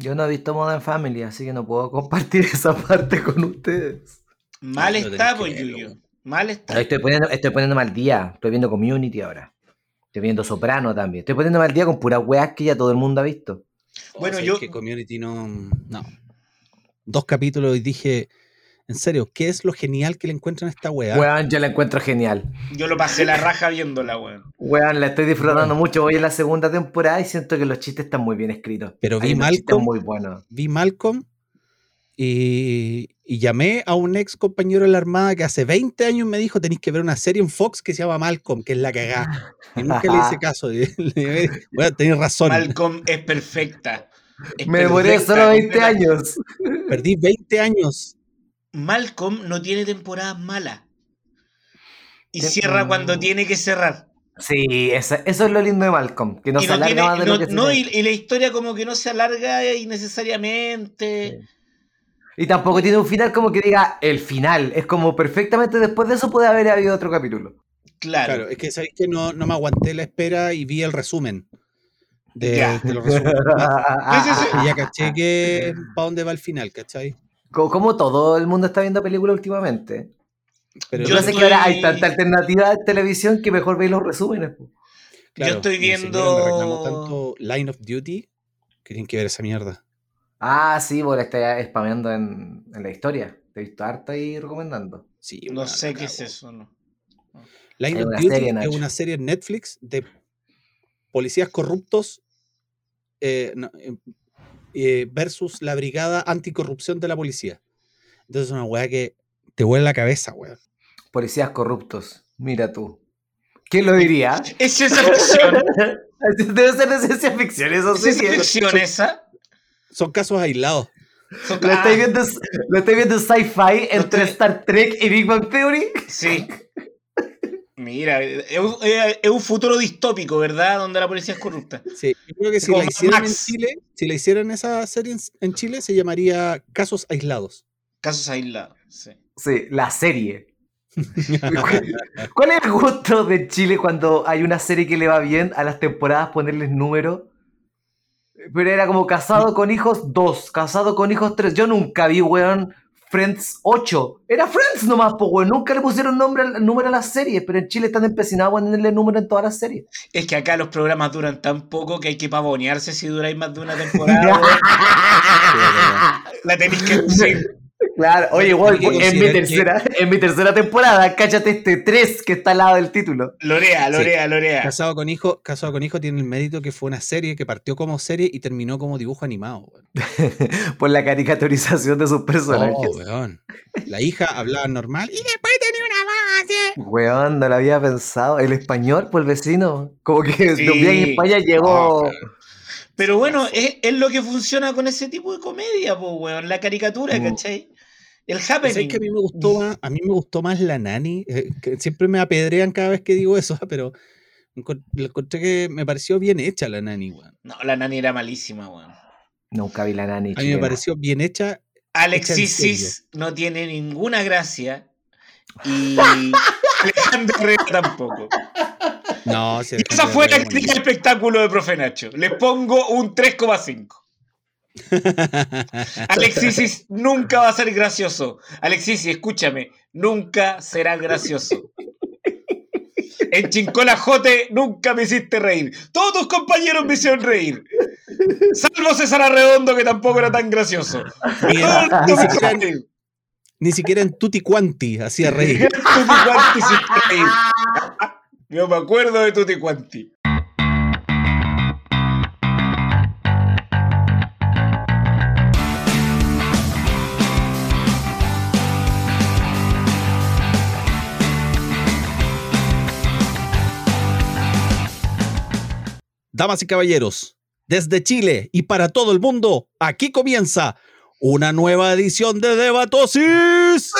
Yo no he visto Modern Family, así que no puedo compartir esa parte con ustedes. Mal No, no está, pues, Yuyo. Mal está. Estoy poniendo, estoy poniéndome al día. Estoy viendo Community ahora. Estoy viendo Soprano también. Estoy poniéndome al día con puras weas que ya todo el mundo ha visto. Bueno, ¿sabes yo- que Community no. No. Dos capítulos y dije. En serio, ¿qué es lo genial que le encuentran a esta weá? Weón, yo la encuentro genial. Yo lo pasé la raja viéndola, weón. Weón, la estoy disfrutando mucho. Voy en la segunda temporada y siento que los chistes están muy bien escritos. Pero vi Malcolm. muy buenos. Vi Malcolm y, y llamé a un ex compañero de la Armada que hace 20 años me dijo: tenéis que ver una serie en Fox que se llama Malcolm, que es la cagada. Y nunca le hice caso. Bueno, tenés razón. Malcolm es perfecta. Es Me demoré perfecta, solo 20 completa. años. Perdí 20 años. Malcolm no tiene temporadas malas. Y Tem- cierra cuando tiene que cerrar. Sí, eso es lo lindo de Malcolm. Que no y, se no alarga tiene- más de no- lo que no, tiene. y, y la historia como que no se alarga innecesariamente. Y tampoco tiene un final como que diga el final. Es como perfectamente después de eso puede haber habido otro capítulo. Claro. Claro, es que sabéis que no, no me aguanté la espera y vi el resumen de, los resúmenes. Sí, sí, sí. Y ya caché que para dónde va el final, ¿cachai? Co- Como todo el mundo está viendo películas últimamente. Pero Yo, Yo sé estoy- que ahora hay tanta alternativa de televisión que mejor veis los resúmenes. claro, Yo estoy viendo- Me reclamó tanto Line of Duty que tienen que ver esa mierda. Ah, sí, porque está spameando en, en la historia. Te he visto harta ahí recomendando. Sí, no sé qué es eso, ¿no? Line of Duty serie, es una serie en Netflix de policías corruptos eh, no, eh, eh, versus la brigada anticorrupción de la policía. Entonces es una weá que te vuela la cabeza, weón. Policías corruptos. Mira tú. ¿Quién lo diría? ¿Es ciencia ficción? Debe ser de ciencia ficción, eso ¿Es sí. ciencia ficción esa? Son casos aislados. Son- Lo ah, estoy viendo, lo viendo en sci-fi entre estoy- Star Trek y Big Bang Theory. Sí. Mira, es un, es un futuro distópico, ¿verdad? Donde la policía es corrupta. Sí, yo creo que si Como la hicieran Max. en Chile, si la hicieran esa serie en, en Chile, se llamaría Casos Aislados. Casos aislados. Sí. Sí, la serie. ¿Cuál es el gusto de Chile cuando hay una serie que le va bien a las temporadas ponerles número? Pero era como casado con hijos 2, casado con hijos 3. Yo nunca vi, weón, Friends 8. Era Friends nomás, po, weón. Nunca le pusieron nombre número a las series, pero en Chile están empecinados a ponerle número en todas las series. Es que acá los programas duran tan poco que hay que pavonearse si duráis más de una temporada. la tenéis que decir. Claro, oye, que en mi, tercera, en mi tercera temporada, cállate este 3 que está al lado del título. Lorea, Lorea, Lorea. Casado con hijo, Casado con hijo tiene el mérito que fue una serie que partió como serie y terminó como dibujo animado. Por la caricaturización de sus personajes. Oh, weón. La hija hablaba normal y después tenía una base. Weón, no lo había pensado. El español, por el vecino. Como que Sí. en España llegó. Pero bueno, es, es lo que funciona con ese tipo de comedia, po, weón. La caricatura, Mm. ¿cachai? El ¿Sabes happening. que a mí me gustó más, a mí me gustó más la nani? Eh, que siempre me apedrean cada vez que digo eso, pero le encontré que me pareció bien hecha la nani, weón. No, la nani era malísima, weón. Nunca vi la nani. A mí me pareció bien hecha. Alexis no tiene ninguna gracia. Y Alejandro Herrera tampoco. No, esa fue la crítica del espectáculo de Profe Nacho. Les pongo un 3,5. Alexis nunca va a ser gracioso. Alexis, escúchame, nunca será gracioso. En Chincola Jote nunca me hiciste reír. Todos tus compañeros me hicieron reír. Salvo César Arredondo, que tampoco era tan gracioso. Siquiera, ni siquiera en Tutti Quanti hacía reír. Tutti Quanti hiciste reír. Yo me acuerdo de Tutti Quanti. Damas y caballeros, desde Chile y para todo el mundo, aquí comienza una nueva edición de Debatosis.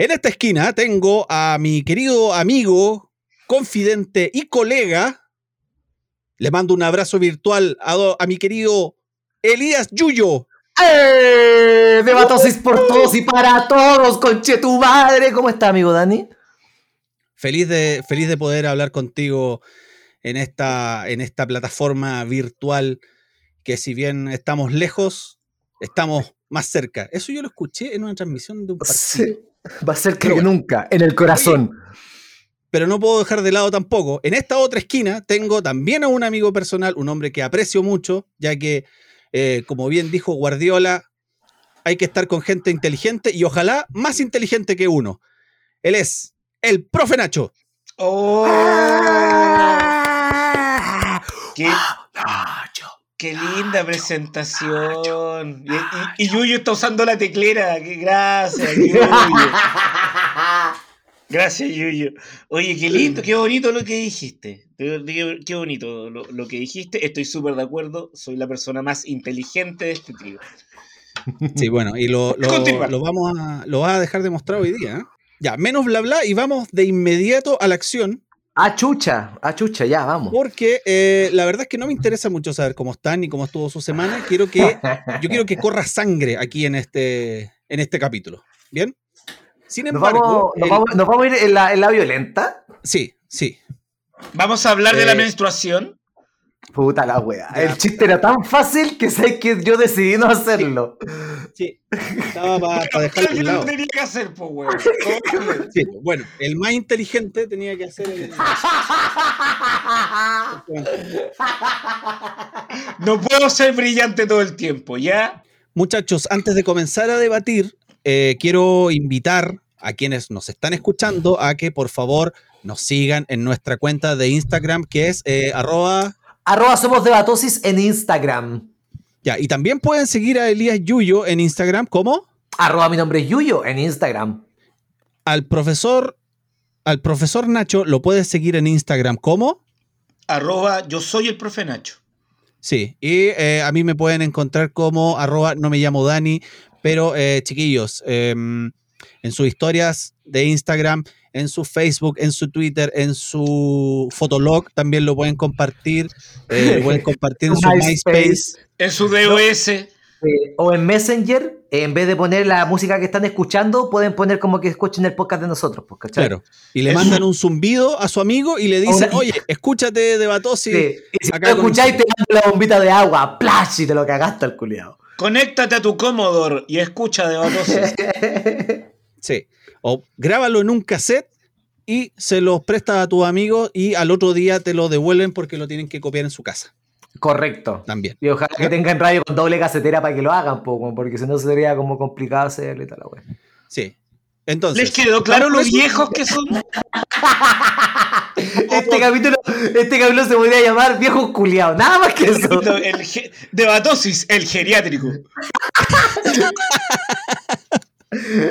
En esta esquina tengo a mi querido amigo, confidente y colega. Le mando un abrazo virtual a, do- a mi querido Elías Yuyo. ¡Eh! Debatosis por todos y para todos, conche tu madre. ¿Cómo está, amigo Dani? Feliz de, feliz de poder hablar contigo en esta, en esta plataforma virtual que si bien estamos lejos, estamos más cerca. Eso yo lo escuché en una transmisión de un partido. Sí, va a ser que bueno. nunca, en el corazón. Pero no puedo dejar de lado tampoco. En esta otra esquina tengo también a un amigo personal, un hombre que aprecio mucho, ya que, eh, como bien dijo Guardiola, hay que estar con gente inteligente y ojalá más inteligente que uno. Él es el profe Nacho. ¡Oh! Ah. ¡Qué, qué linda presentación! Y, y, y Yuyo está usando la teclera. ¡Qué gracias, Yuyo! Gracias, Yuyo. Oye, qué lindo, qué bonito lo que dijiste. Qué, bonito lo, lo que dijiste. Estoy súper de acuerdo. Soy la persona más inteligente de este trío. Sí, bueno, y lo, lo vamos a, lo vas a dejar demostrado hoy día. ¿eh? Ya, menos bla bla y vamos de inmediato a la acción, A chucha, a chucha, ya, vamos. porque eh, la verdad es que no me interesa mucho saber cómo están ni cómo estuvo su semana. Quiero que, yo quiero que corra sangre aquí en este, en este capítulo. ¿Bien? Sin ¿Nos embargo, nos vamos- nos vamos a ir en la, en la violenta? sí, sí. Vamos a hablar de la Eh, menstruación. Puta la wea. Ya. El chiste era tan fácil que sé que yo decidí no hacerlo. Sí, estaba para dejarlo lo lado. tenía que hacer, pues, weón. Sí, bueno, el más inteligente tenía que hacer el. No puedo ser brillante todo el tiempo, ¿ya? Muchachos, antes de comenzar a debatir, eh, quiero invitar a quienes nos están escuchando a que por favor nos sigan en nuestra cuenta de Instagram, que es eh, arroba. Arroba somos debatosis en Instagram. Ya, y también pueden seguir a Elías Yuyo en Instagram como Arroba mi nombre es Yuyo en Instagram. al profesor. Al profesor Nacho lo puedes seguir en Instagram como. Arroba, yo soy el profe Nacho. Sí, y eh, a mí me pueden encontrar como arroba no me llamo Dani, pero eh, chiquillos, em, en sus historias de Instagram, en su Facebook, en su Twitter, en su Fotolog también lo pueden compartir, eh, lo pueden compartir en su MySpace. En su DOS. Eh, o en Messenger, eh, en vez de poner la música que están escuchando, pueden poner como que escuchen el podcast de nosotros, pues, ¿cachai? Claro. Y le Eso. mandan un zumbido a su amigo y le dicen, oye, escúchate de Batosi. Sí. Y si acá lo con- escucháis, te mando la bombita de agua, ¡plash! Y te lo cagaste al culiado. Conéctate a tu Commodore y escucha de Batosis. Sí. O grábalo en un cassette y se los prestas a tus amigos y al otro día te lo devuelven porque lo tienen que copiar en su casa Correcto. también. Y ojalá que tengan radio con doble casetera para que lo hagan, porque si no sería como complicado hacerlo y tal, la wea. Sí. Entonces. ¿Les quedó claro lo viejos que son? Este capítulo, este capítulo se podría llamar Viejos Culiados, nada más que eso. El ge- de Batosis, el geriátrico.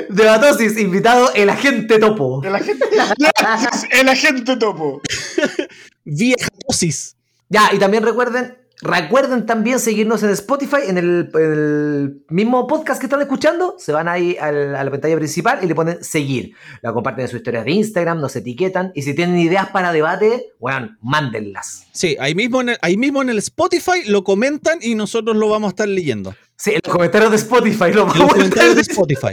Debatosis, invitado el agente topo. El agente, el agente topo. Vieja dosis. Ya, y también recuerden, recuerden también seguirnos en Spotify, en el, en el mismo podcast que están escuchando, se van ahí al- a la pantalla principal y le ponen seguir. La comparten en sus historias de Instagram, nos etiquetan, y si tienen ideas para debate, bueno, mándenlas. Sí, ahí mismo, en el, ahí mismo en el Spotify lo comentan y nosotros lo vamos a estar leyendo. Sí, en los comentarios de Spotify lo los comentarios de Spotify.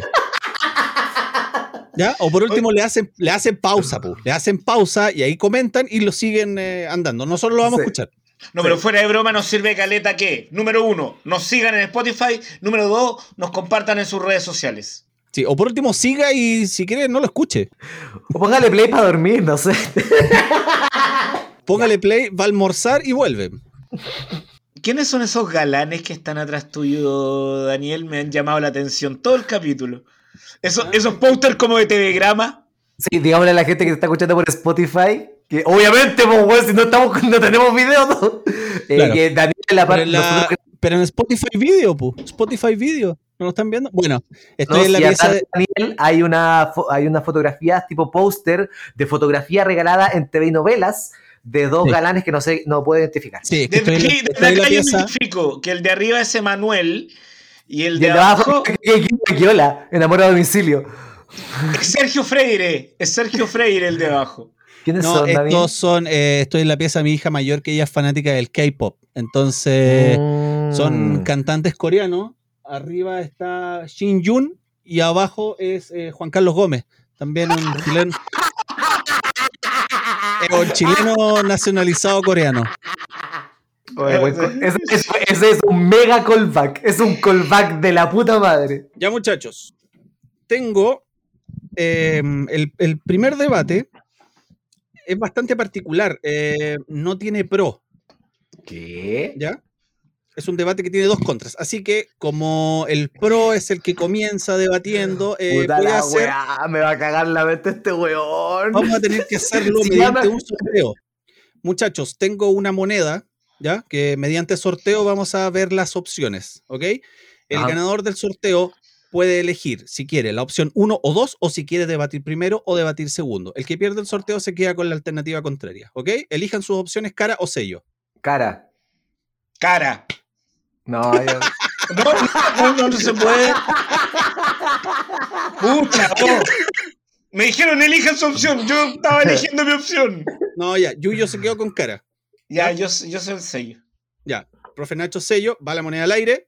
¿Ya? O por último le hacen, le hacen pausa, pu. le hacen pausa y ahí comentan y lo siguen eh, andando. Nosotros lo vamos a escuchar. No, pero fuera de broma nos sirve caleta que, número uno, nos sigan en Spotify, número dos, nos compartan en sus redes sociales. Sí, o por último siga y si quiere no lo escuche. O póngale play para dormir, no sé. Póngale play, va a almorzar y vuelve. ¿Quiénes son esos galanes que están atrás tuyo, Daniel? Me han llamado la atención todo el capítulo. Esos, esos pósters como de telegrama. Sí, digámosle a la gente que está escuchando por Spotify, que obviamente, pues, weón, si no, estamos, no tenemos video, ¿no? Eh, Claro. que Daniel en la Pero parte... en, la- pero en Spotify Video, pu. Spotify Video. ¿No lo están viendo? Bueno, estoy No, en la si pieza de... Daniel hay una, fo- hay una fotografía tipo póster de fotografía regalada en TV y novelas de dos Sí. galanes que no sé, no puedo identificar. Sí, es que la, la acá yo identifico que el de arriba es Emanuel y el Y de el de abajo, hola, enamorado a domicilio. es Sergio Freire. Es Sergio Freire el de abajo. ¿Quiénes No, son, estos son... eh, estoy en la pieza de mi hija mayor que ella es fanática del K-pop. Entonces... Mm. Son cantantes coreanos. Arriba está Shin Yun y abajo es eh, Juan Carlos Gómez, también un chileno. Es un chileno nacionalizado coreano. Oye, ese es un mega callback. Es un callback de la puta madre. Ya, muchachos. Tengo eh, el, el primer debate. Es bastante particular. eh, no tiene pro, ¿Qué? ¿ya? Es un debate que tiene dos contras. Así que, como el pro es el que comienza debatiendo, eh, Puta voy a la hacer. weá, me va a cagar la mente este weón. Vamos a tener que hacerlo mediante llama- un sorteo. Muchachos, tengo una moneda, ¿ya? Que mediante sorteo vamos a ver las opciones, ¿ok? El Ajá. ganador del sorteo puede elegir si quiere la opción 1 o 2 o si quiere debatir primero o debatir segundo. El que pierde el sorteo se queda con la alternativa contraria, ¿ok? Elijan sus opciones cara o sello. Cara. Cara. No, yo- No, no, no, no se puede. Pucha, no. Me dijeron elijan su opción. Yo estaba eligiendo mi opción. No, ya, Yuyo se quedó con cara. Ya, yo, yo soy el sello. Ya, profe Nacho sello, va la moneda al aire,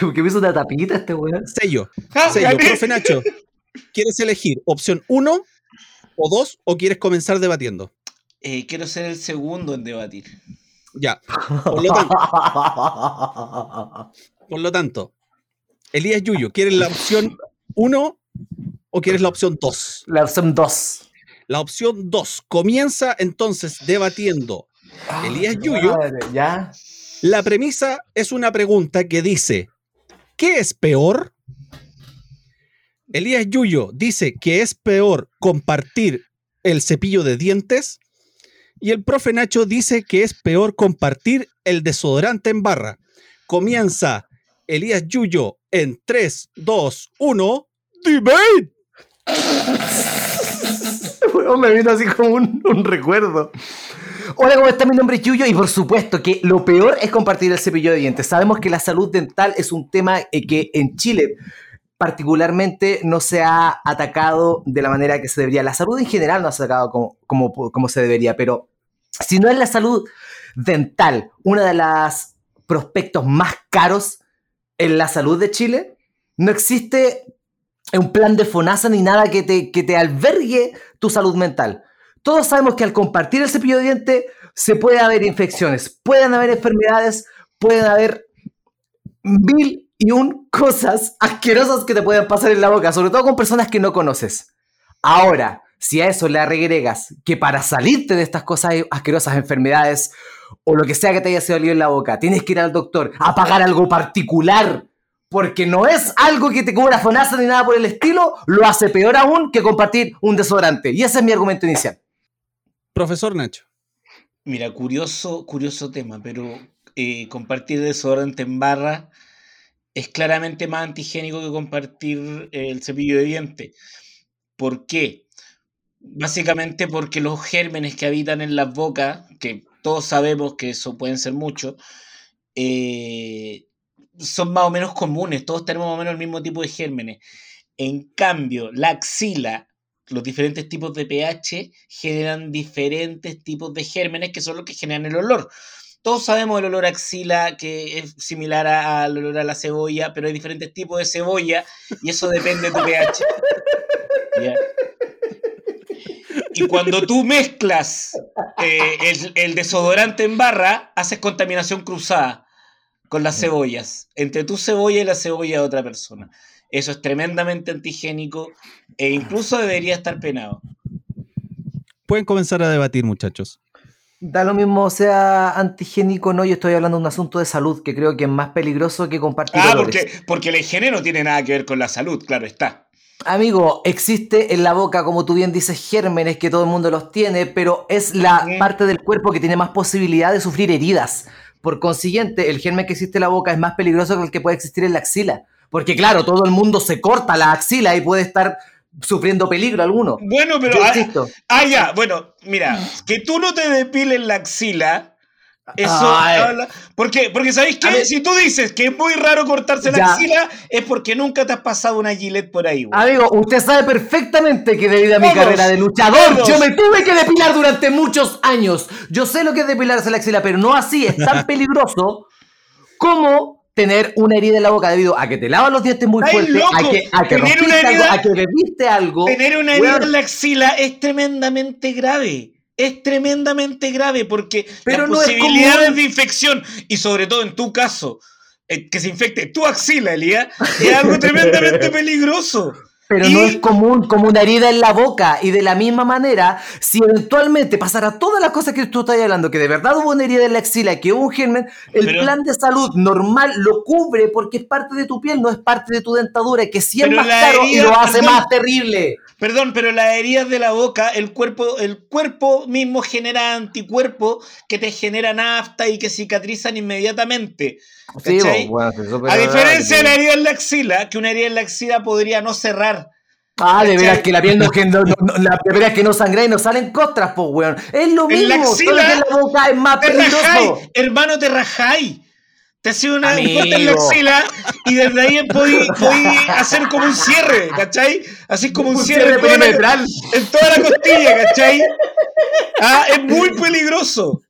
¿Por qué me hizo una tapita este weón? sello. Ah, Sello, profe Nacho, ¿quieres elegir opción 1 o 2 o quieres comenzar debatiendo? Eh, quiero ser el segundo en debatir. Ya, por lo tanto, por lo tanto Elías Yuyo, ¿quieres la opción 1 o quieres la opción 2? La opción 2. La opción 2 comienza entonces debatiendo. Elías Yuyo. ¿Ya? La premisa es una pregunta que dice, ¿qué es peor? Elías Yuyo dice que es peor compartir el cepillo de dientes y el profe Nacho dice que es peor compartir el desodorante en barra. Comienza Elías Yuyo en 3, 2, 1, debate. Me vino así como un, recuerdo. Hola, ¿cómo está? Mi nombre es Yuyo y por supuesto que lo peor es compartir el cepillo de dientes. Sabemos que la salud dental es un tema eh, que en Chile particularmente no se ha atacado de la manera que se debería. La salud en general no ha atacado como, como, como se debería, pero si no es la salud dental, una de las prospectos más caros en la salud de Chile, no existe un plan de FONASA ni nada que te, que te albergue tu salud mental. Todos sabemos que al compartir el cepillo de dientes se puede haber infecciones, pueden haber enfermedades, pueden haber mil y un cosas asquerosas que te pueden pasar en la boca, sobre todo con personas que no conoces. Ahora, si a eso le agregas que para salirte de estas cosas asquerosas, enfermedades o lo que sea que te haya salido en la boca, tienes que ir al doctor a pagar algo particular porque no es algo que te cubra FONASA ni nada por el estilo, lo hace peor aún que compartir un desodorante. Y ese es mi argumento inicial. Profesor Nacho. Mira, curioso, curioso tema, pero eh, compartir desodorante en barra es claramente más antigénico que compartir eh, el cepillo de dientes. ¿Por qué? Básicamente porque los gérmenes que habitan en las bocas, que todos sabemos que eso pueden ser muchos, eh, son más o menos comunes, todos tenemos más o menos el mismo tipo de gérmenes. En cambio, la axila, los diferentes tipos de pH generan diferentes tipos de gérmenes que son los que generan el olor. Todos sabemos el olor a axila que es similar al olor a la cebolla, pero hay diferentes tipos de cebolla y eso depende de tu pH. Y cuando tú mezclas eh, el, el desodorante en barra, haces contaminación cruzada con las cebollas, entre tu cebolla y la cebolla de otra persona. Eso es tremendamente antigénico e incluso debería estar penado. Pueden comenzar a debatir, muchachos. Da lo mismo sea antigénico o no, yo estoy hablando de un asunto de salud que creo que es más peligroso que compartir Ah, porque, porque la higiene no tiene nada que ver con la salud, claro está. Amigo, existe en la boca, como tú bien dices, gérmenes que todo el mundo los tiene, pero es la parte del cuerpo que tiene más posibilidad de sufrir heridas. Por consiguiente, el germen que existe en la boca es más peligroso que el que puede existir en la axila. Porque claro, todo el mundo se corta la axila y puede estar sufriendo peligro alguno. Bueno, pero... Ah, ah, ya, bueno, mira, que tú no te depiles la axila, eso Ay. habla... Porque, porque ¿sabéis qué? ver. Si tú dices que es muy raro cortarse la axila, es porque nunca te has pasado una gilet por ahí, güey. Amigo, usted sabe perfectamente que debido a mi Todos, carrera de luchador, todos. yo me tuve que depilar durante muchos años. Yo sé lo que es depilarse la axila, pero no así, es tan peligroso como tener una herida en la boca debido a que te lavas los dientes muy ¡Ay, fuerte, loco! a que, a que Tener una herida- algo, a que bebiste algo. Tener una herida en la axila es tremendamente grave. Es tremendamente grave porque Pero las no posibilidades de infección, y sobre todo en tu caso, eh, que se infecte tu axila, Elías, es algo tremendamente peligroso. Pero Y- no es común como una herida en la boca. Y de la misma manera, si eventualmente pasara todas las cosas que tú estás hablando, que de verdad hubo una herida en la axila, que hubo un germen, el Pero- plan de salud normal lo cubre porque es parte de tu piel, no es parte de tu dentadura, que sí es Pero más caro y lo hace perdón. más terrible. Perdón, pero las heridas de la boca, el cuerpo, el cuerpo mismo genera anticuerpos que te generan afta y que cicatrizan inmediatamente. Sí, bueno, pero- A diferencia de la herida en la axila, que una herida en la axila podría no cerrar. Ah, de veras que la piel no, que no, no- la de veras que no sangra y no salen costras, pues, weón. Es lo la mismo, solo axila que en la boca es más Te rajáis, peligroso. hermano, te rajáis. Te hace una corte en la axila y desde ahí podí, podí hacer como un cierre, ¿cachai? Así como un, Un cierre, cierre en, toda la, perimetral. en toda la costilla, ¿cachai? Ah, es muy peligroso.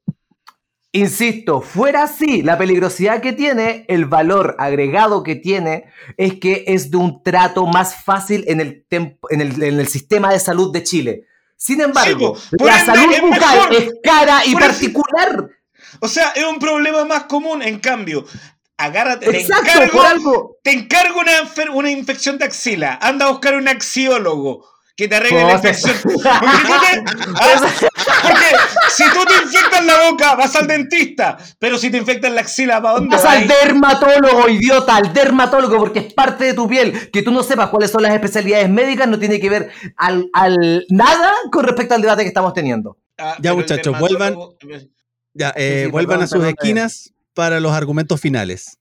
Insisto, fuera así, la peligrosidad que tiene, el valor agregado que tiene, es que es de un trato más fácil en el, en el, en el sistema de salud de Chile. Sin embargo, Sí, la salud es bucal mejor. es cara y Por eso- particular. O sea, es un problema más común. En cambio, agárrate, te encargo, algo. te encargo una, una infección de axila. Anda a buscar un axiólogo que te arregle la infección. Porque, tú te- ah, porque si tú te infectas la boca, vas al dentista. Pero si te infectas la axila, ¿para dónde Vas vas? al dermatólogo, idiota, al dermatólogo, porque es parte de tu piel. Que tú no sepas cuáles son las especialidades médicas no tiene que ver al, al nada con respecto al debate que estamos teniendo. Ah, Ya, muchachos, dermatólogo- Ya, eh, sí, vuelvan perdón, a sus perdón, bien. esquinas para los argumentos finales.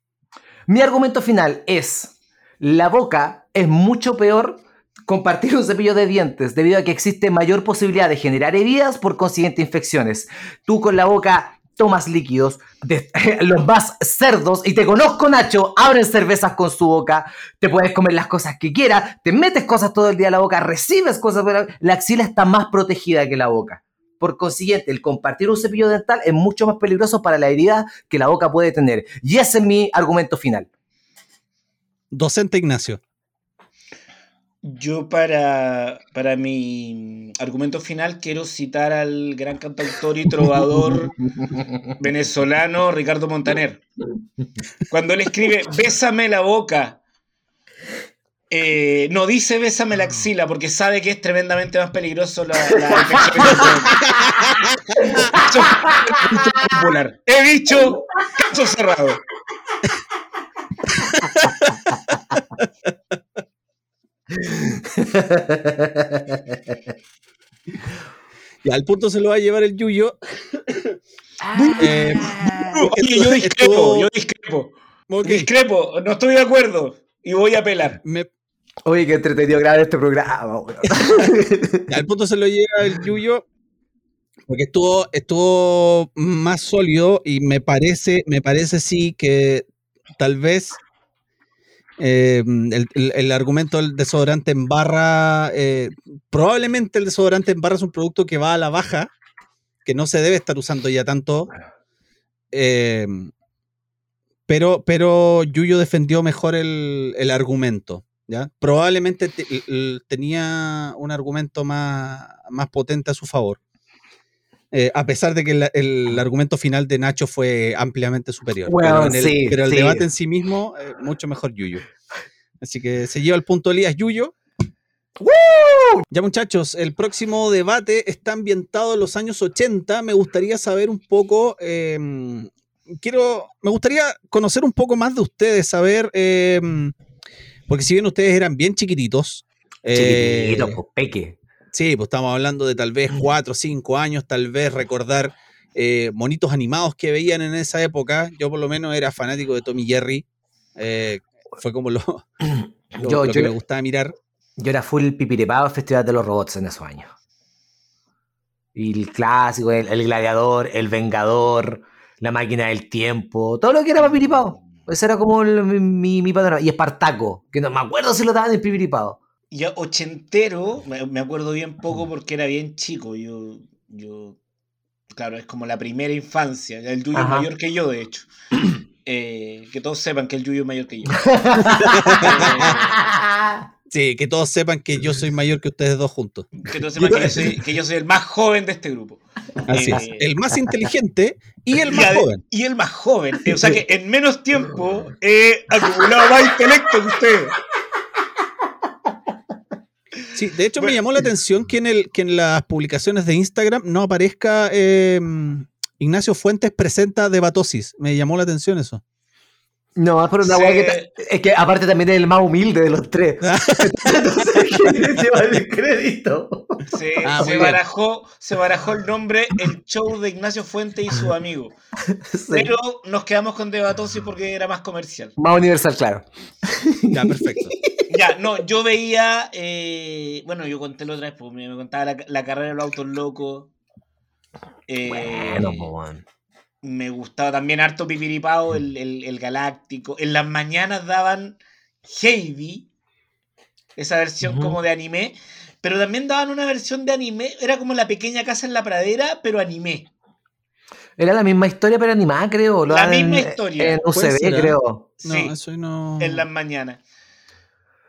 Mi argumento final es, la boca es mucho peor compartir un cepillo de dientes debido a que existe mayor posibilidad de generar heridas, por consiguiente infecciones. Tú con la boca tomas líquidos, los más cerdos, y te conozco Nacho, abren cervezas con su boca, te puedes comer las cosas que quieras, te metes cosas todo el día a la boca, recibes cosas, la axila está más protegida que la boca. Por consiguiente, el compartir un cepillo dental es mucho más peligroso para la herida que la boca puede tener. Y ese es mi argumento final. Docente Ignacio. Yo para, para mi argumento final quiero citar al gran cantautor y trovador venezolano Ricardo Montaner. Cuando él escribe Bésame la boca, eh, no dice Bésame la axila porque sabe que es tremendamente más peligroso la, la. He dicho caso cerrado. Ya, al punto se lo va a llevar el Yuyo. Eh, Oye, yo esto- discrepo, yo discrepo. ok, Discrepo, no estoy de acuerdo y voy a apelar. me- Oye, qué entretenido grabar este programa. al punto se lo lleva el Yuyo. Porque estuvo, estuvo más sólido y me parece, me parece sí que tal vez eh, el, el- el argumento del desodorante en barra, eh, probablemente el desodorante en barra es un producto que va a la baja, que no se debe estar usando ya tanto. eh, pero, pero Yuyo defendió mejor el, el argumento. ¿ya? Probablemente te- tenía un argumento más, más potente a su favor. Eh, a pesar de que el, el argumento final de Nacho fue ampliamente superior. pero, Bueno, en el, sí, pero el sí. debate en sí mismo, eh, mucho mejor Yuyo. Así que se lleva el punto Elías Yuyo. Ya muchachos, el próximo debate está ambientado en los años 80. Me gustaría saber un poco, eh, quiero, me gustaría conocer un poco más de ustedes, saber, eh, porque si bien ustedes eran bien chiquititos, eh, Chiquitito, pues, peque. Sí, pues estamos hablando de tal vez cuatro o cinco años, tal vez recordar eh, monitos animados que veían en esa época. Yo por lo menos era fanático de Tommy Jerry. eh, fue como lo, lo- Yo- lo yo que me era- gustaba mirar. Yo era full pipirepado al Festival de los Robots en esos años. Y el clásico, el, el gladiador, el vengador, la máquina del tiempo, todo lo que era papiripado. Ese era como el- mi, mi, mi panorama. Y Espartaco, que no me acuerdo si lo daban en Ya ochentero, me, acuerdo bien poco porque era bien chico. Yo, yo, claro, es como la primera infancia. El tuyo es mayor que yo, de hecho. Eh, que todos sepan que el Yuyo es mayor que yo. Sí, que todos sepan que yo soy mayor que ustedes dos juntos. que todos sepan que yo, soy, que yo soy el más joven de este grupo. Así es. Eh, El más inteligente y el y más joven. Y el más joven. O sea que en menos tiempo he acumulado más intelecto que ustedes. Sí, de hecho me llamó la atención que en, el, que en las publicaciones de Instagram no aparezca eh, Ignacio Fuentes presenta debatosis. Me llamó la atención eso. No, pero una Sí. que es que aparte también es el más humilde de los tres. Entonces, ¿quién lleva el crédito? Se, Ah, se barajó, se barajó el nombre El Show de Ignacio Fuente y su amigo. Sí. Pero nos quedamos con Debatosis porque era más comercial. Más universal, claro. Ya, perfecto. Ya, no, yo veía. eh, bueno, yo conté la otra vez, pues, me, contaba la, la carrera de los autos locos. Eh, Bueno, me gustaba también harto Pipiripao, el, el, el Galáctico. En las mañanas daban Heidi, esa versión como de anime. Pero también daban una versión de anime, era como la pequeña casa en la pradera, pero anime. Era la misma historia, pero animada, creo. Lo La misma en- historia. En UCB, creo. No, Sí. eso no. en las mañanas.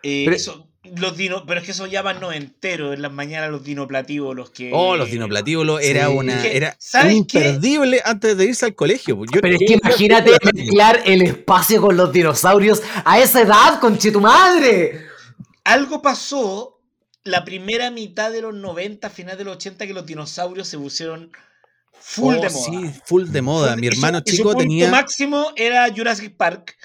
Eh, Pero- eso- los dino, pero es que eso ya van noventeros, en las mañanas los dinoplativos, los que... Oh, los dinoplatíbulos era Sí. una. Que, Era ¿sabes un qué? imperdible antes de irse al colegio. pues. Yo- Pero es que imagínate mezclar el espacio con los dinosaurios a esa edad, conche tu madre. Algo pasó la primera mitad de los 90, final de los 80, que los dinosaurios se pusieron full Oh, de moda. Sí, full de moda. Mi y su- hermano y su chico punto tenía. máximo era Jurassic Park.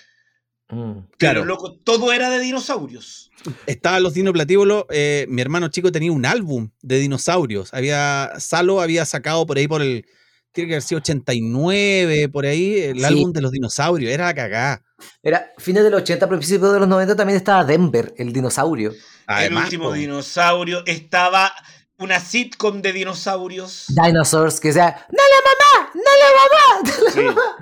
Claro. Pero loco, todo era de dinosaurios. Estaban los dinoplatíbulos. eh, mi hermano chico tenía un álbum de dinosaurios. Había. Salo había sacado por ahí por el. Tiene que haber sido 89, por ahí, el Sí. álbum de los dinosaurios. Era la cagá. Era fines del 80, principios de los 90 también estaba Denver, el dinosaurio. Además, el último dinosaurio. Estaba una sitcom de dinosaurios. Dinosaurs, que sea, ¡No la mamá! ¡No Sí. la mamá!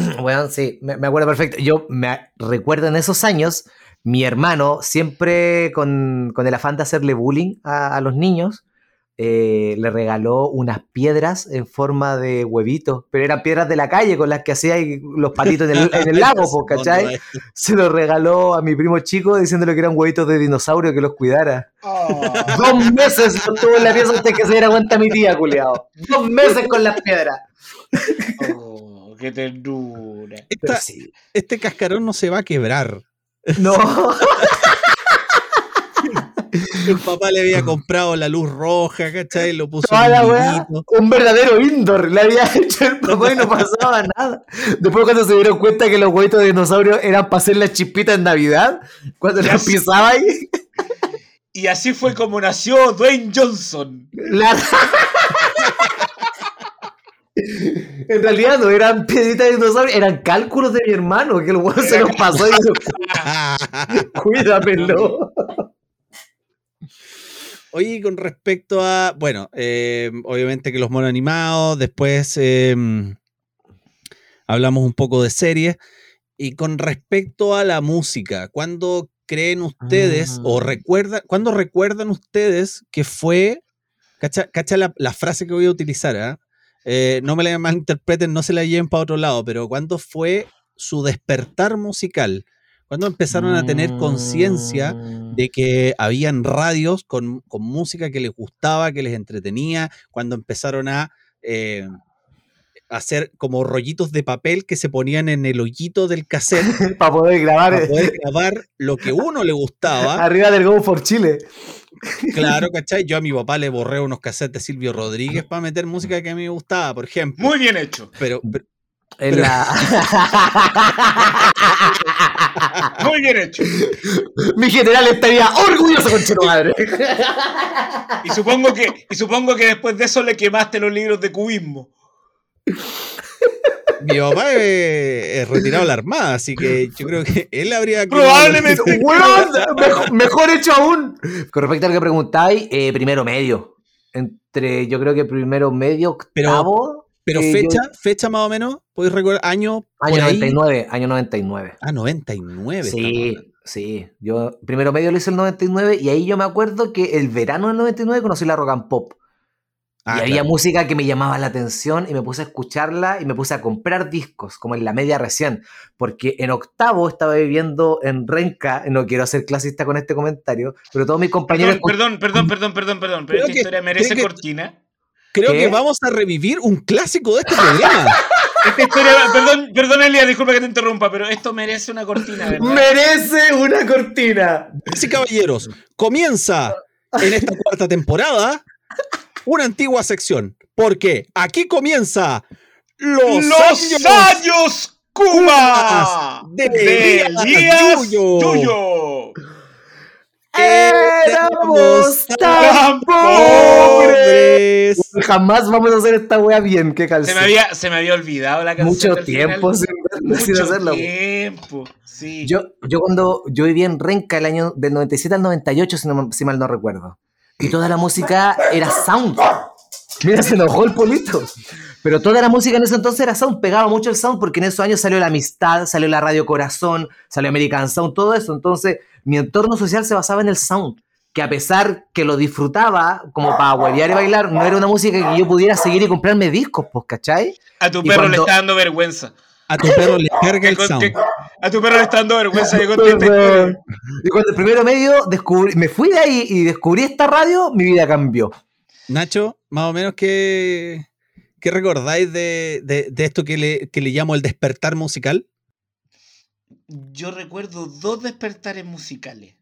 Bueno, sí, me, me acuerdo perfecto. Yo me recuerdo en esos años, mi hermano, siempre con, con el afán de hacerle bullying a, a los niños, eh, le regaló unas piedras en forma de huevitos, pero eran piedras de la calle con las que hacía los palitos en el, en el lago, po, ¿cachai? Se los regaló a mi primo chico diciéndole que eran huevitos de dinosaurio que los cuidara. Oh. Dos meses estuvo en la pieza hasta que se diera cuenta mi tía, culiao. Dos meses con las piedras. Oh, qué ternura. Pero Esta- sí. este cascarón no se va a quebrar. No. El papá le había comprado la luz roja, ¿cachai? Lo puso en la un verdadero indoor le había hecho el papá y no pasaba nada. Después cuando se dieron cuenta que los huevitos de dinosaurio eran para hacer las chispitas en Navidad, cuando sé. pisaba ahí, Y así fue como nació Dwayne Johnson. la- En realidad no eran piedritas de dinosaurio, eran cálculos de mi hermano, que el huevo se los pasó y dijo, cuídamelo. Oye, con respecto a, bueno, eh, obviamente que los monos animados, después eh, hablamos un poco de series, y con respecto a la música, ¿cuándo creen ustedes o Ah. recuerdan, cuándo recuerdan ustedes que fue, cacha, cacha la, la frase que voy a utilizar, ¿ah? Eh, no me la malinterpreten, no se la lleven para otro lado, pero ¿cuándo fue su despertar musical? ¿Cuándo empezaron a tener conciencia Mm. de que habían radios con, con música que les gustaba, que les entretenía, cuando empezaron a eh, hacer como rollitos de papel que se ponían en el hoyito del cassette para poder grabar para eh, poder grabar lo que uno le gustaba. arriba del Go for Chile. Claro, ¿cachai? Yo a mi papá le borré unos cassettes de Silvio Rodríguez para meter música que a mí me gustaba, por ejemplo. Muy bien hecho. Pero, pero- En Pero- la... Muy bien hecho. Mi general estaría orgulloso con tu madre. Y supongo que, y supongo que después de eso le quemaste los libros de cubismo. Mi papá es, es retirado de la armada, así que yo creo que él habría que. Probablemente. Weón, mejor, mejor hecho aún. Con respecto a lo que preguntáis, eh, primero medio. Entre, yo creo que primero medio, octavo. Pero eh, fecha, yo- fecha más o menos, ¿podéis recordar? Año. año por ahí? 99, año 99. Ah, 99. estamos Sí, sí. Yo primero medio lo hice el 99 y ahí yo me acuerdo que el verano del 99 conocí la rock and pop. Ah, y había claro. música que me llamaba la atención y me puse a escucharla y me puse a comprar discos, como en la media recién, porque en octavo estaba viviendo en Renca, no quiero ser clasista con este comentario, pero todos mis compañeros... Perdón, perdón, perdón, perdón, perdón, perdón. Pero esta que- historia merece creo que- cortina. Creo ¿Qué? que vamos a revivir un clásico de este programa. Esta historia, perdón, perdón, Elia, disculpa que te interrumpa, pero esto merece una cortina, ¿verdad? ¡Merece una cortina! Y caballeros, comienza en esta cuarta temporada una antigua sección. Porque aquí comienza los, ¡Los años Kuma! de de Elías Yuyo. Yuyo. ¡Éramos tan tan pobres! pobres. Jamás vamos a hacer esta wea bien, qué Se calzón. me había, se me había olvidado la canción. Mucho tiempo sin, sin Mucho hacerlo. tiempo, sí. Yo, yo cuando yo vivía en Renca el año del 97 al 98, si, no- si mal no recuerdo. Y toda la música era sound. Mira, se enojó el polito. Pero toda la música en ese entonces era sound, pegaba mucho el sound porque en esos años salió la amistad, salió la radio Corazón, salió American Sound, todo eso. Entonces mi entorno social se basaba en el sound. Que a pesar que lo disfrutaba como para huevear y bailar, no era una música que yo pudiera seguir y comprarme discos, pues, ¿cachai? a tu y perro le está dando vergüenza. A tu perro le carga el sound. que- a tu perro le está dando vergüenza que esta historia. Y cuando el primero medio descubrí, me fui de ahí y descubrí esta radio, mi vida cambió. Nacho, más o menos, ¿qué, qué recordáis de, de- de esto que le, que le llamo el despertar musical? Yo recuerdo dos despertares musicales.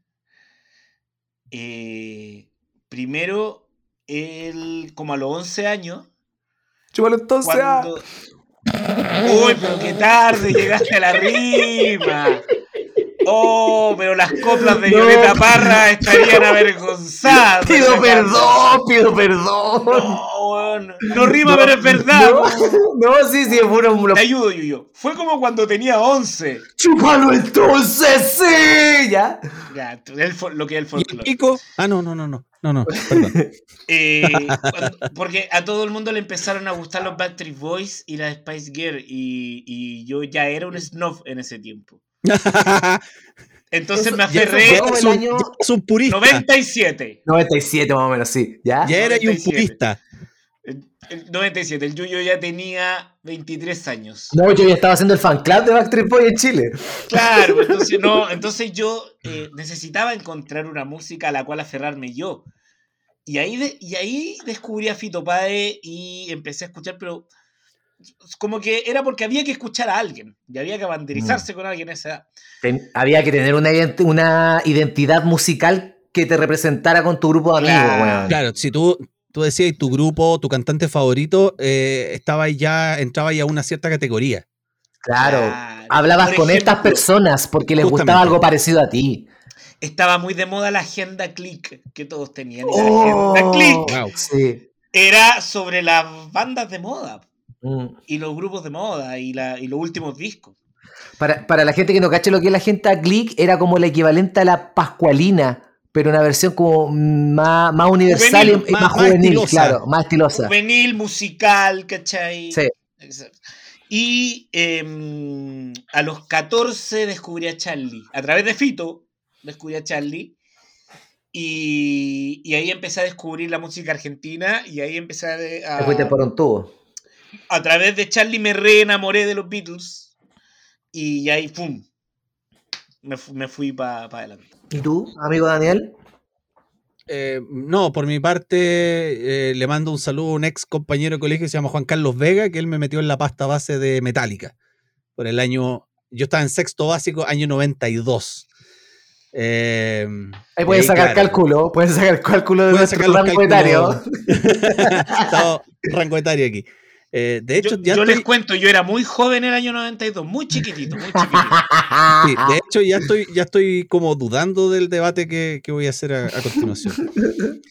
Eh, primero, el, como a los 11 años, Chúpalo entonces. cuando... Uy, pero qué tarde llegaste a la rima. Oh, pero las coplas de No. Violeta Parra estarían avergonzadas. Pido perdón, pido perdón. No, no rima, pero es verdad. No, sí, sí, fue un... Te ayudo, Yuyo. Fue como cuando tenía 11. Chúpalo entonces, sí, ya. Ya, el lo que es el ¿Y el folclore. pico? Ah, no, no, no, no. No, no, perdón. Eh, cuando- porque a todo el mundo le empezaron a gustar los Backstreet Boys y las Spice Girl y, y yo ya era un snob en ese tiempo. Entonces Eso- me ya aferré fue- es, un, año- es un purista. 97. 97 más o menos, sí, ¿ya? Ya era un 97. purista. El, el 97, el Yuyo ya tenía 23 años. No, yo ya estaba haciendo el fan club de Backstreet Boy en Chile. Claro, entonces no, entonces yo eh, necesitaba encontrar una música a la cual aferrarme yo. Y ahí, de- y ahí descubrí a Fito Páez y empecé a escuchar, pero como que era porque había que escuchar a alguien y había que banderizarse con alguien a esa edad. Ten- había que tener una, ident- una identidad musical que te representara con tu grupo de amigos, Claro. weón. Claro, si tú, tú decías tu grupo, tu cantante favorito, eh, estaba ahí ya, entraba ya a una cierta categoría. Claro. Claro. Hablabas con estas personas porque les Justamente. gustaba algo parecido a ti. Estaba muy de moda la agenda click que todos tenían. Oh. La agenda click Wow. Sí. era sobre las bandas de moda Mm. y los grupos de moda y, la, y los últimos discos. Para, para la gente que no cache lo que es la gente a click, era como el equivalente a la Pascualina, pero una versión como más, más universal Juvenil, y más, más- juvenil, estilosa. claro, más estilosa. Juvenil, musical, ¿cachai? Sí. Exacto. Y em, a los 14 descubrí a Charlie. A través de Fito descubrí a Charlie. Y, y ahí empecé a descubrir la música argentina. Y ahí empecé a, Te fuiste a, por un tubo. A través de Charlie me reenamoré de los Beatles. Y ahí, ¡pum! Me, me fui para adelante. ¿Y tú, amigo Daniel? Eh, no, por mi parte, eh, le mando un saludo a un ex compañero de colegio que se llama Juan Carlos Vega, que él me metió en la pasta base de Metallica. Por el año. Yo estaba en sexto básico, año 92. Eh, Ahí pueden y sacar claro, cálculo, pueden sacar cálculo de nuestro rango etario. Rango etario aquí. Eh, de hecho, Yo, ya yo les cuento, yo era muy joven en el año 92, muy chiquitito, muy chiquitito. Sí, de hecho, ya estoy, ya estoy como dudando del debate que, que voy a hacer a, a continuación.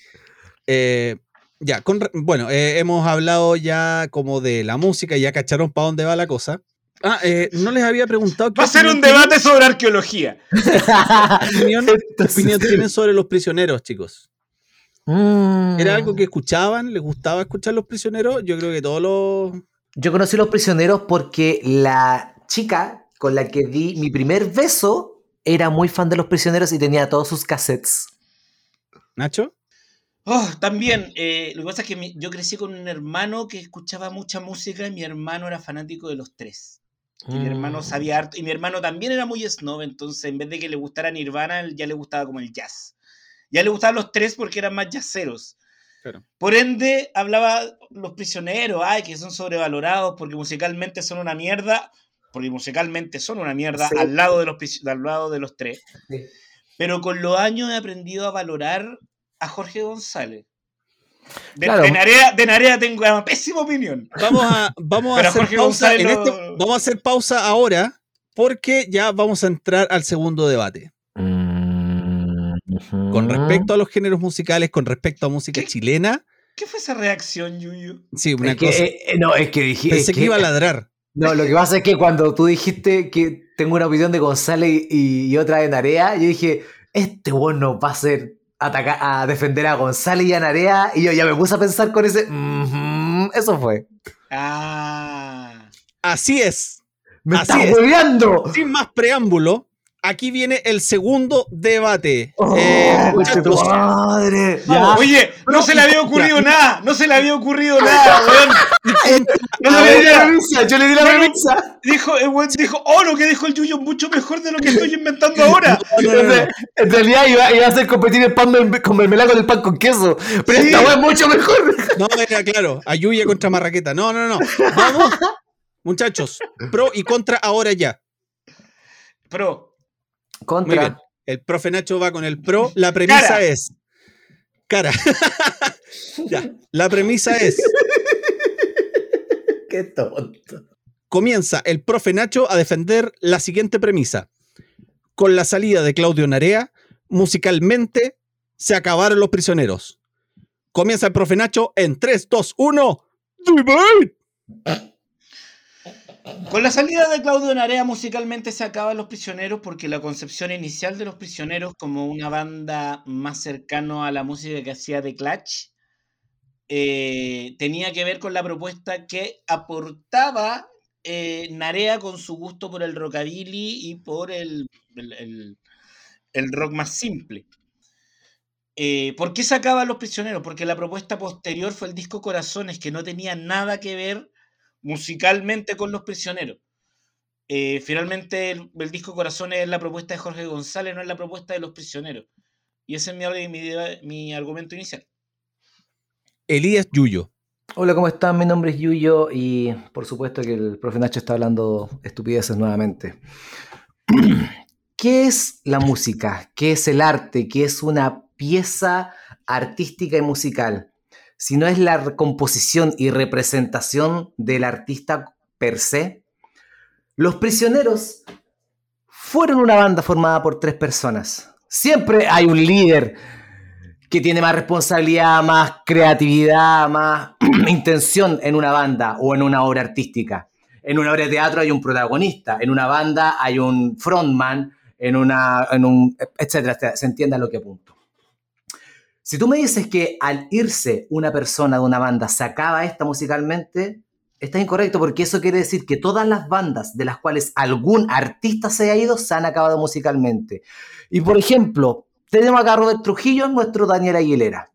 Eh, ya, con bueno, eh, hemos hablado ya como de la música, ya cacharon para dónde va la cosa. Ah, eh, no les había preguntado Va a ser un tienen- debate sobre arqueología. qué opinión, opinión tienen sobre los prisioneros, chicos. Mm. ¿Era algo que escuchaban? ¿Les gustaba escuchar los prisioneros? Yo creo que todos los... Yo conocí a los prisioneros porque la chica con la que di mi primer beso era muy fan de los prisioneros y tenía todos sus cassettes. ¿Nacho? Oh, también, eh, lo que pasa es que mi- yo crecí con un hermano que escuchaba mucha música y mi hermano era fanático de los tres. Y mi Mm. hermano sabía harto. Y mi hermano también era muy snob, entonces en vez de que le gustara Nirvana, él ya le gustaba como el jazz. Ya le gustaban los tres porque eran más. Claro. Por ende, hablaba los prisioneros, ay, que son sobrevalorados porque musicalmente son una mierda. Porque musicalmente son una mierda Sí. al, lado de los, al lado de los tres. Sí. Pero con los años he aprendido a valorar a Jorge González. De, Claro. de Narea, de Narea tengo una pésima opinión. Vamos a, vamos a hacer Jorge pausa. González en este- vamos a hacer pausa ahora porque ya vamos a entrar al segundo debate. Con respecto a los géneros musicales, con respecto a música ¿Qué? chilena, ¿Qué fue esa reacción, Yuyu? sí, una Es que, cosa. eh, eh, no, es que dije. pensé es que, iba a ladrar. No, lo que pasa es que cuando tú dijiste que tengo una opinión de González y, y otra de Narea, yo dije, este bueno va a ser atacar, a defender a González y a Narea, y yo ya me puse a pensar con ese. Eso fue. Ah. Así es. ¡Me Así estás es. Sin más preámbulo, aquí viene el segundo debate. Oh, Eh, tu muchachos, madre. Oye, no se le había ocurrido nada, no se le había ocurrido nada, weón. Yo A le di la premisa, yo le di la No, no. premisa. Dijo, el weón dijo, oh, lo que dijo el Yuyu es mucho mejor de lo que estoy inventando ahora. no, no, no, no. Entonces, En realidad iba, iba a hacer competir el pan con mermelada con el pan con queso. Pero Sí. esta weá es mucho mejor. No, era claro. Ayuya contra Marraqueta. No, no, no. Vamos, muchachos. Pro y contra ahora ya. Pro, Muy Contra. bien. El profe Nacho va con el pro. La premisa Cara. es. Cara. ya. La premisa es. Qué tonto. Comienza el profe Nacho a defender la siguiente premisa. Con la salida de Claudio Narea, musicalmente se acabaron los prisioneros. Comienza el profe Nacho en 3, 2, 1. ¡Debate! Con la salida de Claudio Narea musicalmente se acaban Los Prisioneros porque la concepción inicial de Los Prisioneros como una banda más cercano a la música que hacía The Clutch eh, tenía que ver con la propuesta que aportaba eh, Narea con su gusto por el rockabilly y por el, el- rock más simple. Eh, ¿Por qué se acaban Los Prisioneros? Porque la propuesta posterior fue el disco Corazones, que no tenía nada que ver musicalmente con Los Prisioneros. Eh, finalmente, el, el disco Corazones es la propuesta de Jorge González, no es la propuesta de Los Prisioneros. Y ese es mi, mi, mi argumento inicial. Elías Yuyo. Hola, ¿cómo están? Mi nombre es Yuyo y por supuesto que el profe Nacho está hablando estupideces nuevamente. ¿Qué es la música? ¿Qué es el arte? ¿Qué es una pieza artística y musical? Si no es la composición y representación del artista per se. Los prisioneros fueron una banda formada por tres personas. Siempre hay un líder que tiene más responsabilidad, más creatividad, más intención en una banda o en una obra artística. En una obra de teatro hay un protagonista, en una banda hay un frontman, en una, en un, etcétera, etcétera. Se entiende a lo que apunto. Si tú me dices que al irse una persona de una banda se acaba esta musicalmente, está incorrecto porque eso quiere decir que todas las bandas de las cuales algún artista se haya ido se han acabado musicalmente. Y por ejemplo, tenemos acá a Robert Trujillo, nuestro Daniel Aguilera.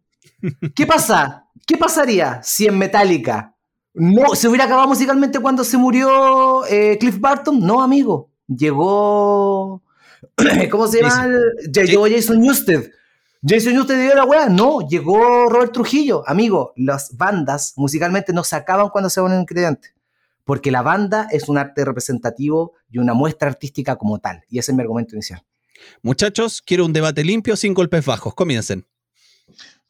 ¿Qué pasa? ¿Qué pasaría si en Metallica no se hubiera acabado musicalmente cuando se murió eh, Cliff Barton? No, amigo. Llegó. ¿Cómo se llama? Llegó Jason Newsted. ¿Jason Newsted dio la weá? No, llegó Robert Trujillo. Amigo, las bandas musicalmente no se acaban cuando se van en ingrediente. Porque la banda es un arte representativo y una muestra artística como tal. Y ese es mi argumento inicial. Muchachos, quiero un debate limpio sin golpes bajos. Comiencen.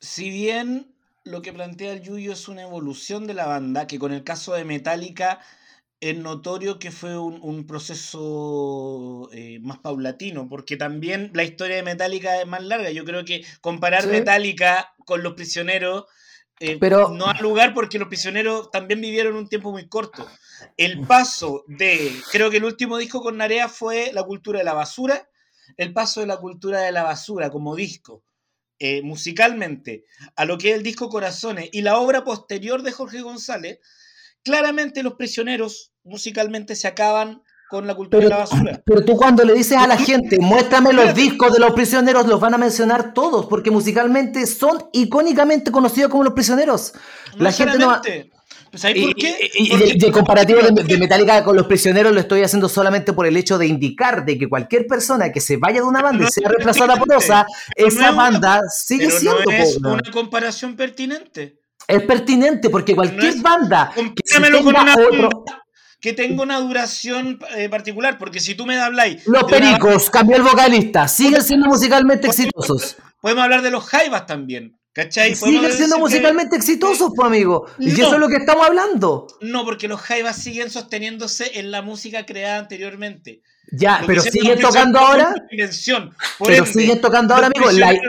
Si bien lo que plantea el Yuyo es una evolución de la banda, que con el caso de Metallica es notorio que fue un, un proceso eh, más paulatino, porque también la historia de Metallica es más larga. Yo creo que comparar Sí. Metallica con Los Prisioneros eh, Pero- no ha lugar porque Los Prisioneros también vivieron un tiempo muy corto. El paso de, creo que el último disco con Narea fue La cultura de la basura, el paso de la cultura de la basura como disco. eh, musicalmente a lo que es el disco Corazones y la obra posterior de Jorge González, claramente los prisioneros musicalmente se acaban con la cultura de la basura. Pero tú cuando le dices a la gente, muéstrame los discos de los prisioneros, los van a mencionar todos, porque musicalmente son icónicamente conocidos como los prisioneros. No la gente no va... Pues ¿Sabes por qué? Y, y- de, comparativo de, de Metallica con los prisioneros lo estoy haciendo solamente por el hecho de indicar de que cualquier persona que se vaya de una banda no y sea reemplazada por otra, esa no es una- banda sigue pero siendo. no es una comparación pertinente. Es pertinente porque cualquier es- banda que se Compáramelo con tenga una otro- que tenga una duración eh, particular, porque si tú me habláis, Los Pericos, cambió el vocalista, siguen siendo musicalmente exitosos. podemos hablar de los Jaivas también, ¿cachai? Siguen siendo que- musicalmente exitosos, pues amigo. Y No. eso es lo que estamos hablando. No, porque los Jaivas siguen sosteniéndose en la música creada anteriormente. Ya, pero siguen tocando ahora. Pero ende, siguen tocando ahora, amigo. La- Dale, sí,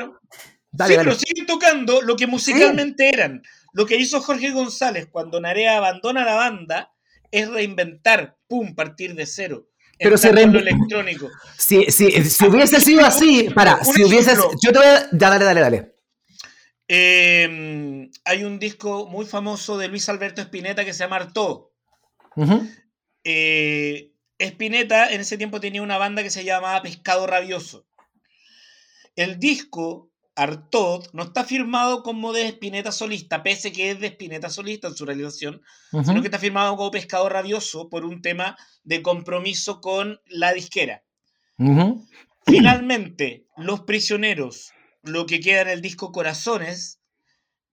dale. pero siguen tocando lo que musicalmente eran. Lo que hizo Jorge González cuando Narea abandona la banda es reinventar, pum, partir de cero. Pero se Entrar con lo reinven- electrónico. Si, si, si hubiese sido así, para, si hubiese. Yo te voy a. Dale, dale, dale. Eh, hay un disco muy famoso de Luis Alberto Spinetta que se llama Artaud. Ujú. Eh, Spinetta en ese tiempo tenía una banda que se llamaba Pescado Rabioso. El disco Artaud no está firmado como de Spinetta solista, pese que es de Spinetta solista en su realización, sino que está firmado como Pescado Rabioso por un tema de compromiso con la disquera. Finalmente, Los Prisioneros, lo que queda en el disco Corazones,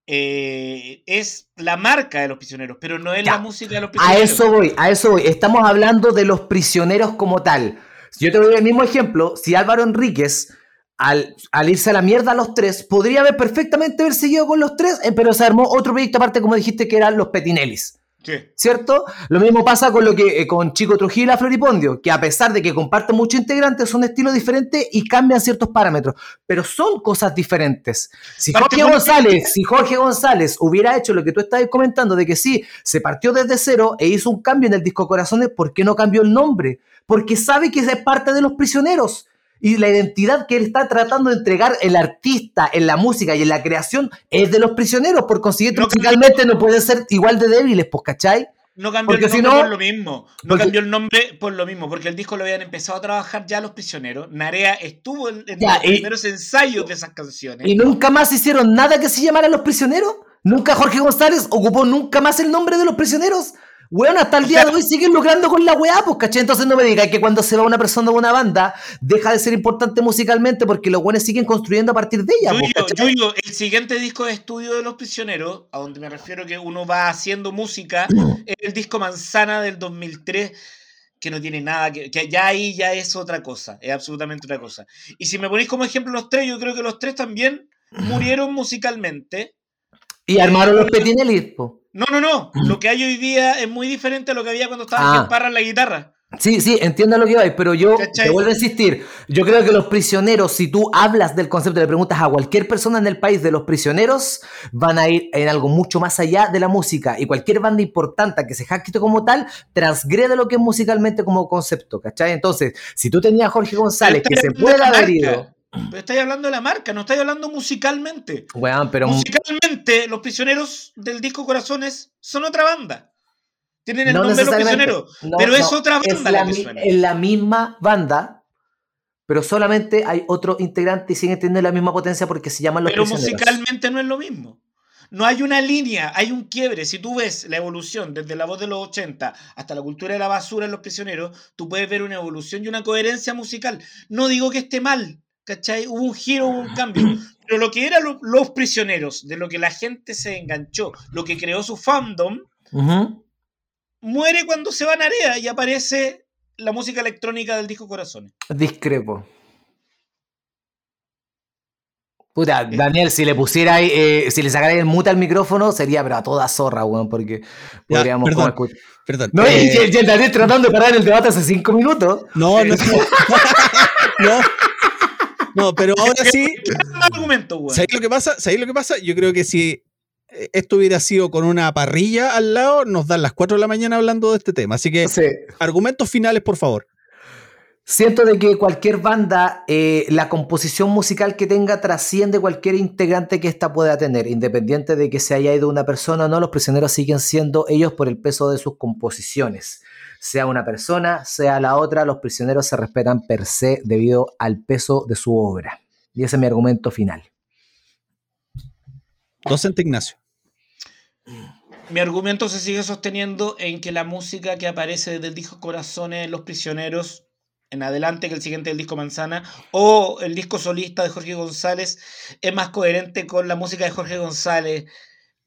eh, es la marca de Los Prisioneros, pero no es Ya. la música de Los A Prisioneros. eso voy, a eso voy. Estamos hablando de los prisioneros como tal. Si Yo te doy el mismo ejemplo. Si Álvaro Enríquez, al, al irse a la mierda a los tres, podría haber perfectamente haber seguido con los tres, eh, pero se armó otro proyecto aparte, como dijiste, que eran los Petinellis. Sí. ¿Cierto? Lo mismo pasa con lo que eh, con Chico Trujillo y la Floripondio, que a pesar de que comparten muchos integrantes, son estilos diferentes y cambian ciertos parámetros, pero son cosas diferentes. Si Jorge González, si Jorge González hubiera hecho lo que tú estabas comentando de que sí, se partió desde cero e hizo un cambio en el disco Corazones, ¿por qué no cambió el nombre? Porque sabe que es parte de los prisioneros. Y la identidad que él está tratando de entregar el artista en la música y en la creación es de los prisioneros. Por consiguiente, No musicalmente no pueden ser igual de débiles, pues, ¿cachai? No cambió Porque el si nombre no- por lo mismo. No porque- cambió el nombre por lo mismo, porque el disco lo habían empezado a trabajar ya los prisioneros. Narea estuvo en, en Ya, los y- primeros ensayos de esas canciones. Y nunca más hicieron nada que se llamara Los Prisioneros. Nunca Jorge González ocupó nunca más el nombre de Los Prisioneros. Weón, hasta el O día sea- de hoy siguen lucrando con la weá, pues, ¿cachai? Entonces no me digas que cuando se va una persona de una banda, deja de ser importante musicalmente porque los buenos siguen construyendo a partir de ella, pues, Yuyo. Yuyo, el siguiente disco de estudio de Los Prisioneros, a donde me refiero que uno va haciendo música, es el disco Manzana del 2003, que no tiene nada que, que ya ahí ya es otra cosa, es absolutamente otra cosa. Y si me ponéis como ejemplo los tres, yo creo que los tres también murieron musicalmente. Y armaron los Petinelli, pues. No, no, no. Lo que hay hoy día es muy diferente a lo que había cuando estaba Ah. Parra en la guitarra. Sí, sí, entiendo lo que vais, pero yo ¿Cachai? te vuelvo a insistir. Yo creo que los prisioneros, si tú hablas del concepto, le preguntas a cualquier persona en el país de los prisioneros, van a ir en algo mucho más allá de la música. Y cualquier banda importante que se jacte como tal, transgrede lo que es musicalmente como concepto, ¿cachai? Entonces, si tú tenías a Jorge González, que se puede haber ido. Pero estáis hablando de la marca, no estáis hablando musicalmente. Pero Musicalmente, los prisioneros del disco Corazones son otra banda. Tienen el no nombre de los prisioneros. No, pero es no, otra es banda la la que suena. Es la misma banda, pero solamente hay otro integrante y siguen teniendo la misma potencia porque se llaman los Pero prisioneros. musicalmente no es lo mismo. No hay una línea, hay un quiebre. Si tú ves la evolución desde la voz de los 80 hasta la cultura de la basura en los prisioneros, tú puedes ver una evolución y una coherencia musical. No digo que esté mal, ¿cachai? Hubo un giro, hubo un cambio. Pero lo que eran lo- los prisioneros, de lo que la gente se enganchó, lo que creó su fandom, muere cuando se va a Narea y aparece la música electrónica del disco Corazones. Discrepo. Puta, Daniel, si le pusiera ahí, eh, si le sacara el mute al micrófono, sería pero a toda zorra, weón, porque Ya, podríamos perdón. como escu- Perdón. No, y- Eh, y, y el Daniel tratando de parar el debate hace cinco minutos. no, no, no. No, pero ahora sí. ¿sabéis lo que pasa? ¿Sabéis lo que pasa? Yo creo que si eh, esto hubiera sido con una parrilla al lado, nos dan las 4 de la mañana hablando de este tema. Así que, Sí. argumentos finales, por favor. Siento de que cualquier banda, eh, la composición musical que tenga trasciende cualquier integrante que ésta pueda tener, independiente de que se haya ido una persona o no, los prisioneros siguen siendo ellos por el peso de sus composiciones. Sea una persona, sea la otra, los prisioneros se respetan per se debido al peso de su obra. Y ese es mi argumento final. Docente Ignacio. Mi argumento se sigue sosteniendo en que la música que aparece desde el disco Corazones en Los Prisioneros en adelante que el siguiente del disco Manzana, o el disco solista de Jorge González, es más coherente con la música de Jorge González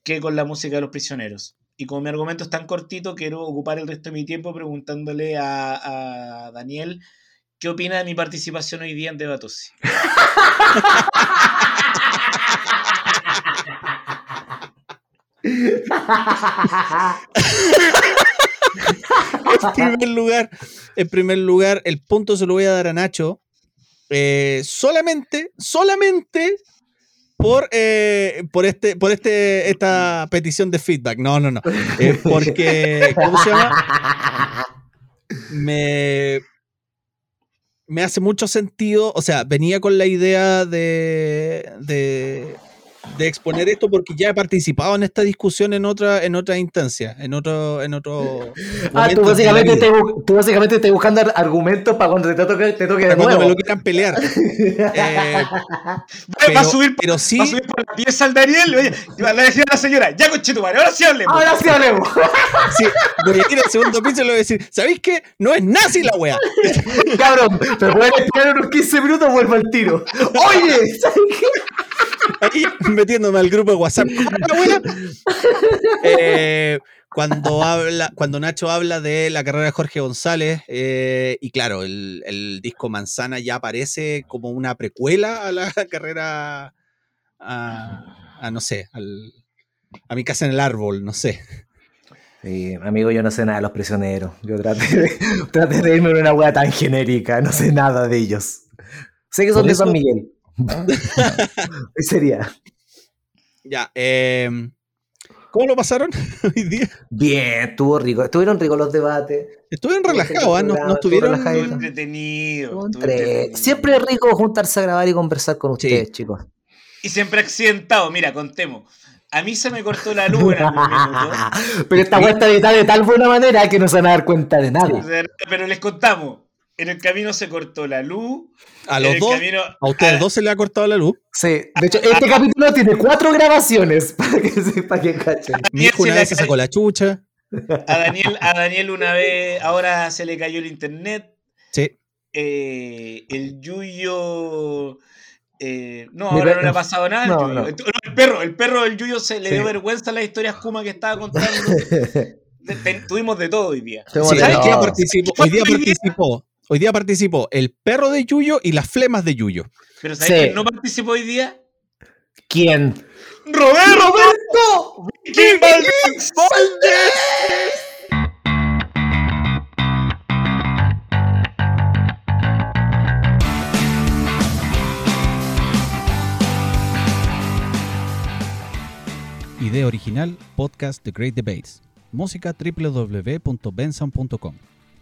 que con la música de Los Prisioneros. Y como mi argumento es tan cortito, quiero ocupar el resto de mi tiempo preguntándole a, a Daniel qué opina de mi participación hoy día en Debatosi. en primer lugar, en primer lugar, el punto se lo voy a dar a Nacho. eh, solamente, solamente por, eh, por este, por este, esta petición de feedback. No, no, no. Eh, porque, ¿cómo se llama? Me, me hace mucho sentido. O sea, venía con la idea de, de, de exponer esto porque ya he participado en esta discusión en otra, en otra instancia, en otro, en otro. Ah, tú básicamente, te, tú básicamente estás buscando ar- argumentos para cuando te toque, te toque de Para cuando me nuevo. lo quieran pelear. Eh, va pero, a subir, pero sí, va a subir por la pieza al Daniel. Oye, y va a decir a la señora, ya conchetumare, ahora sí hablemos. Ahora sí hablemos. sí, voy a ir al segundo piso y le voy a decir, ¿sabéis qué? No es nazi la wea. Cabrón, te pueden esperar unos 15 minutos, vuelvo al tiro. Oye, ¿sabes qué? Ahí metiéndome al grupo de WhatsApp. ¿Cómo la wea? Eh, cuando habla, cuando Nacho habla de la carrera de Jorge González, eh, y claro, el, el disco Manzana ya aparece como una precuela a la carrera a, a, no sé, al- a mi casa en el árbol, no sé. Sí, amigo, yo no sé nada de los prisioneros. Yo traté de, traté de irme en una hueá tan genérica, no sé nada de ellos. Sé que son de San Miguel. Sería. Ya, eh, ¿cómo lo pasaron hoy día? Bien, estuvo rico. Estuvieron ricos los debates. Estuvieron relajados, ¿ah? no, no estuvo estuvieron. Estuvo entretenido. Estuvo estuvo entre- entretenido. Siempre es rico juntarse a grabar y conversar con Sí. ustedes, chicos. Y siempre accidentado. Mira, contemos. A mí se me cortó la luz en algún minuto. Pero esta hueá está editada de tal buena manera que no se van a dar cuenta de nada. Pero les contamos. En el camino se cortó la luz. A los el dos, camino- a ustedes a- dos se le ha cortado la luz. Sí, de hecho, este capítulo tiene cuatro grabaciones para que sepa que cachen. Mi hijo una vez se sacó la chucha. A Daniel, a Daniel una vez, ahora se le cayó el internet. Sí. eh, el Yuyo. eh, no, Mi ahora no le ha pasado nada. al no, no. No, El perro, el perro del Yuyo se le Sí. dio vergüenza las historias Kuma que estaba contando. Tuvimos de todo hoy día. Sí, hoy ¿sabes día todo. participó, hoy día participó, hoy día participó el perro de Yuyo y las flemas de Yuyo. Pero ¿sabes Sí. quién no participó hoy día? ¿Quién? ¡Roberto! ¡Roberto! ¡Qué Valdés! Idea original, podcast The Great Debates. Música www.benson.com.